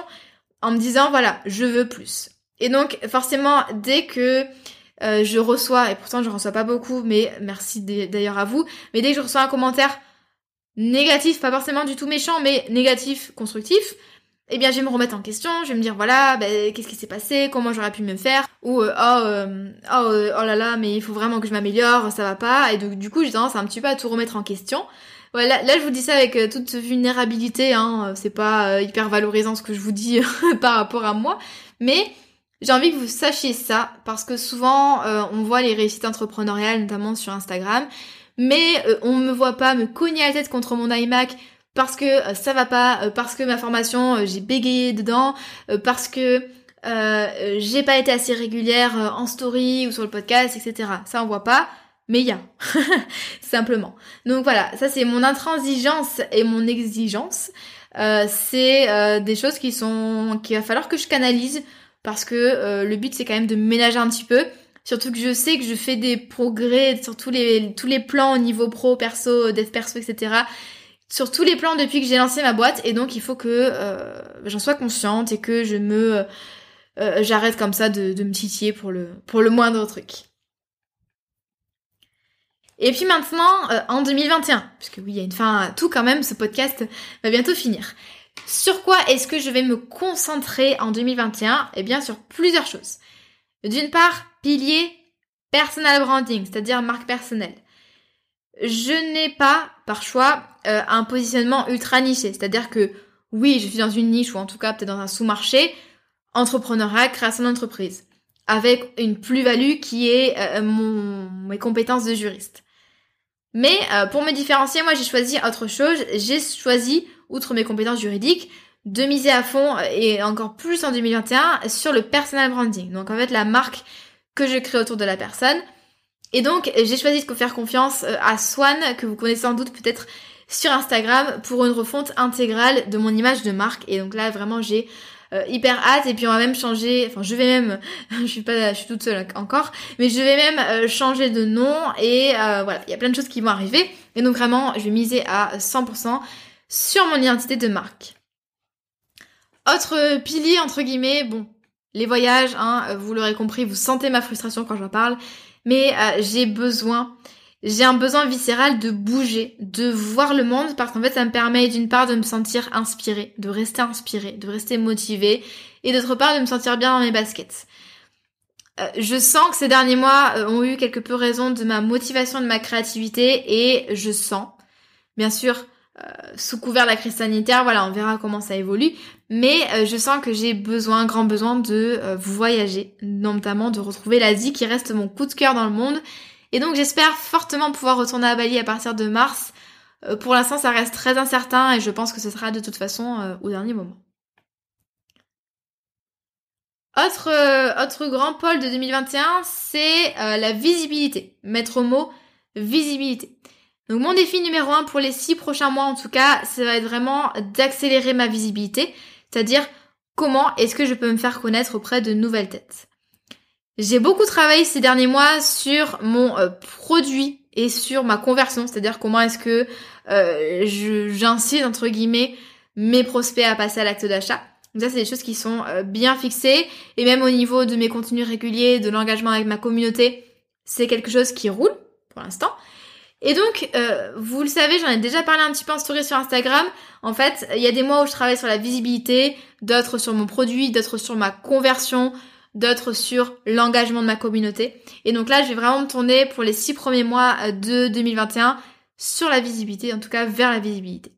en me disant, voilà, je veux plus. Et donc, forcément, dès que euh, je reçois, et pourtant je reçois pas beaucoup, mais merci d'ailleurs à vous, mais dès que je reçois un commentaire négatif, pas forcément du tout méchant, mais négatif, constructif, eh bien je vais me remettre en question, je vais me dire voilà, ben, qu'est-ce qui s'est passé, comment j'aurais pu me faire, ou euh, oh, euh, oh, euh, oh là là, mais il faut vraiment que je m'améliore, ça va pas, et donc du coup j'ai tendance un petit peu à tout remettre en question. Voilà, là, je vous dis ça avec toute vulnérabilité, hein, c'est pas hyper valorisant ce que je vous dis *laughs* par rapport à moi, mais j'ai envie que vous sachiez ça, parce que souvent on voit les réussites entrepreneuriales, notamment sur Instagram, mais on me voit pas me cogner la tête contre mon iMac parce que euh, ça va pas, euh, parce que ma formation euh, j'ai bégayé dedans, parce que j'ai pas été assez régulière en story ou sur le podcast, etc. Ça on voit pas, mais il y a, *laughs* simplement. Donc voilà, ça c'est mon intransigeance et mon exigence. c'est des choses qui sont qu'il va falloir que je canalise parce que le but c'est quand même de ménager un petit peu. Surtout que je sais que je fais des progrès sur tous les, tous les plans au niveau pro, perso, dev perso, etc sur tous les plans depuis que j'ai lancé ma boîte et donc il faut que euh, j'en sois consciente et que je me euh, euh, j'arrête comme ça de, me titiller pour le pour le moindre truc. Et puis maintenant en 2021, puisque oui il y a une fin à tout quand même, ce podcast va bientôt finir. Sur quoi est-ce que je vais me concentrer en 2021 Eh bien sur plusieurs choses. D'une part, pilier personal branding, c'est-à-dire marque personnelle je n'ai pas, par choix, euh, un positionnement ultra niché. C'est-à-dire que oui, je suis dans une niche ou en tout cas peut-être dans un sous-marché, entrepreneuriat, création d'entreprise, avec une plus-value qui est euh, mes compétences de juriste. Mais euh, pour me différencier, moi j'ai choisi autre chose. J'ai choisi, outre mes compétences juridiques, de miser à fond et encore plus en 2021 sur le personal branding. Donc en fait la marque que je crée autour de la personne et donc, j'ai choisi de faire confiance euh, à Swan, que vous connaissez sans doute peut-être sur Instagram, pour une refonte intégrale de mon image de marque. Et donc là, vraiment, j'ai hyper hâte et puis on va même changer, enfin je vais même, *laughs* je suis pas, je suis toute seule encore, mais je vais même changer de nom et voilà, il y a plein de choses qui vont arriver et donc vraiment je vais miser à 100% sur mon identité de marque. Autre pilier entre guillemets, bon, les voyages, hein, vous l'aurez compris, vous sentez ma frustration quand j'en parle, mais j'ai besoin j'ai un besoin viscéral de bouger, de voir le monde parce qu'en fait ça me permet d'une part de me sentir inspirée, de rester inspirée, de rester motivée et d'autre part de me sentir bien dans mes baskets. Euh, je sens que ces derniers mois euh, ont eu quelque peu raison de ma motivation, de ma créativité et je sens, bien sûr, euh, sous couvert de la crise sanitaire, voilà, on verra comment ça évolue, mais je sens que j'ai besoin, grand besoin de voyager, notamment de retrouver l'Asie qui reste mon coup de cœur dans le monde et donc j'espère fortement pouvoir retourner à Bali à partir de mars. Euh, pour l'instant, ça reste très incertain et je pense que ce sera de toute façon euh, au dernier moment. Autre, euh, autre grand pôle de 2021, c'est la visibilité. Mettre au mot visibilité. Donc mon défi numéro un pour les six prochains mois en tout cas, ça va être vraiment d'accélérer ma visibilité. C'est-à-dire comment est-ce que je peux me faire connaître auprès de nouvelles têtes. J'ai beaucoup travaillé ces derniers mois sur mon euh, produit et sur ma conversion, c'est-à-dire comment est-ce que euh, j'incite entre guillemets mes prospects à passer à l'acte d'achat. Donc ça, c'est des choses qui sont euh, bien fixées et même au niveau de mes contenus réguliers, de l'engagement avec ma communauté, c'est quelque chose qui roule pour l'instant. Et donc, euh, vous le savez, j'en ai déjà parlé un petit peu en story sur Instagram. En fait, il y a des mois où je travaille sur la visibilité, d'autres sur mon produit, d'autres sur ma conversion, d'autres sur l'engagement de ma communauté. Et donc là, je vais vraiment me tourner pour les six premiers mois euh, de 2021 sur la visibilité, en tout cas vers la visibilité.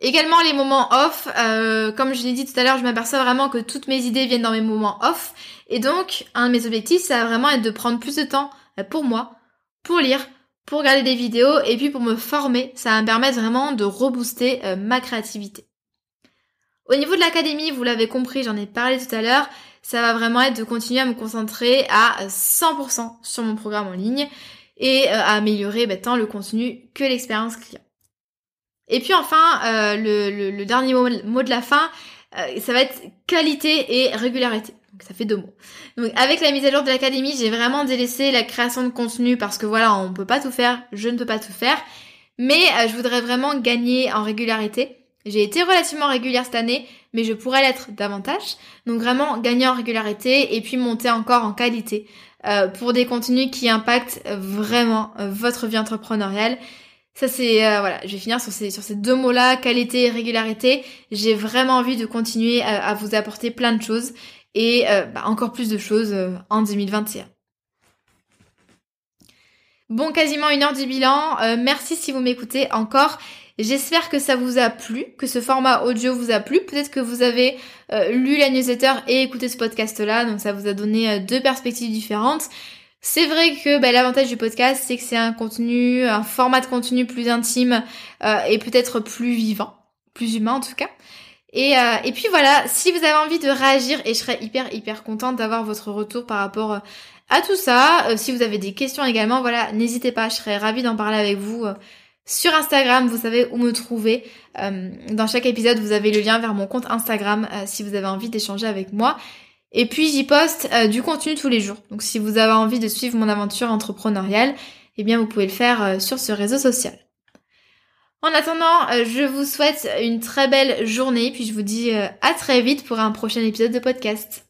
Également les moments off, euh, comme je l'ai dit tout à l'heure, je m'aperçois vraiment que toutes mes idées viennent dans mes moments off. Et donc, un de mes objectifs, ça va vraiment être de prendre plus de temps euh, pour moi, pour lire, pour regarder des vidéos et puis pour me former. Ça va me permettre vraiment de rebooster ma créativité. Au niveau de l'académie, vous l'avez compris, j'en ai parlé tout à l'heure, ça va vraiment être de continuer à me concentrer à 100% sur mon programme en ligne et euh, à améliorer bah, tant le contenu que l'expérience client. Et puis enfin, euh, le, dernier mot, de la fin, euh, ça va être qualité et régularité. Donc ça fait deux mots. Donc avec la mise à jour de l'académie, j'ai vraiment délaissé la création de contenu parce que voilà, on peut pas tout faire, je ne peux pas tout faire. Mais je voudrais vraiment gagner en régularité. J'ai été relativement régulière cette année, mais je pourrais l'être davantage. Donc vraiment gagner en régularité et puis monter encore en qualité euh, pour des contenus qui impactent vraiment euh, votre vie entrepreneuriale. Ça c'est euh, voilà, je vais finir sur ces sur ces deux mots-là, qualité et régularité. J'ai vraiment envie de continuer à, vous apporter plein de choses et bah, encore plus de choses en 2021. Bon, quasiment une heure du bilan. merci si vous m'écoutez encore. J'espère que ça vous a plu, que ce format audio vous a plu. Peut-être que vous avez euh, lu la newsletter et écouté ce podcast-là, donc ça vous a donné euh, deux perspectives différentes. C'est vrai que bah, l'avantage du podcast, c'est que c'est un contenu, un format de contenu plus intime euh, et peut-être plus vivant, plus humain en tout cas. Et, et puis voilà, si vous avez envie de réagir, et je serais hyper hyper contente d'avoir votre retour par rapport à tout ça. si vous avez des questions également, voilà, n'hésitez pas, je serais ravie d'en parler avec vous sur Instagram, vous savez où me trouver. Euh, dans chaque épisode, vous avez le lien vers mon compte Instagram euh, si vous avez envie d'échanger avec moi. Et puis j'y poste euh, du contenu tous les jours. Donc si vous avez envie de suivre mon aventure entrepreneuriale, eh bien vous pouvez le faire sur ce réseau social. En attendant, je vous souhaite une très belle journée, puis je vous dis à très vite pour un prochain épisode de podcast.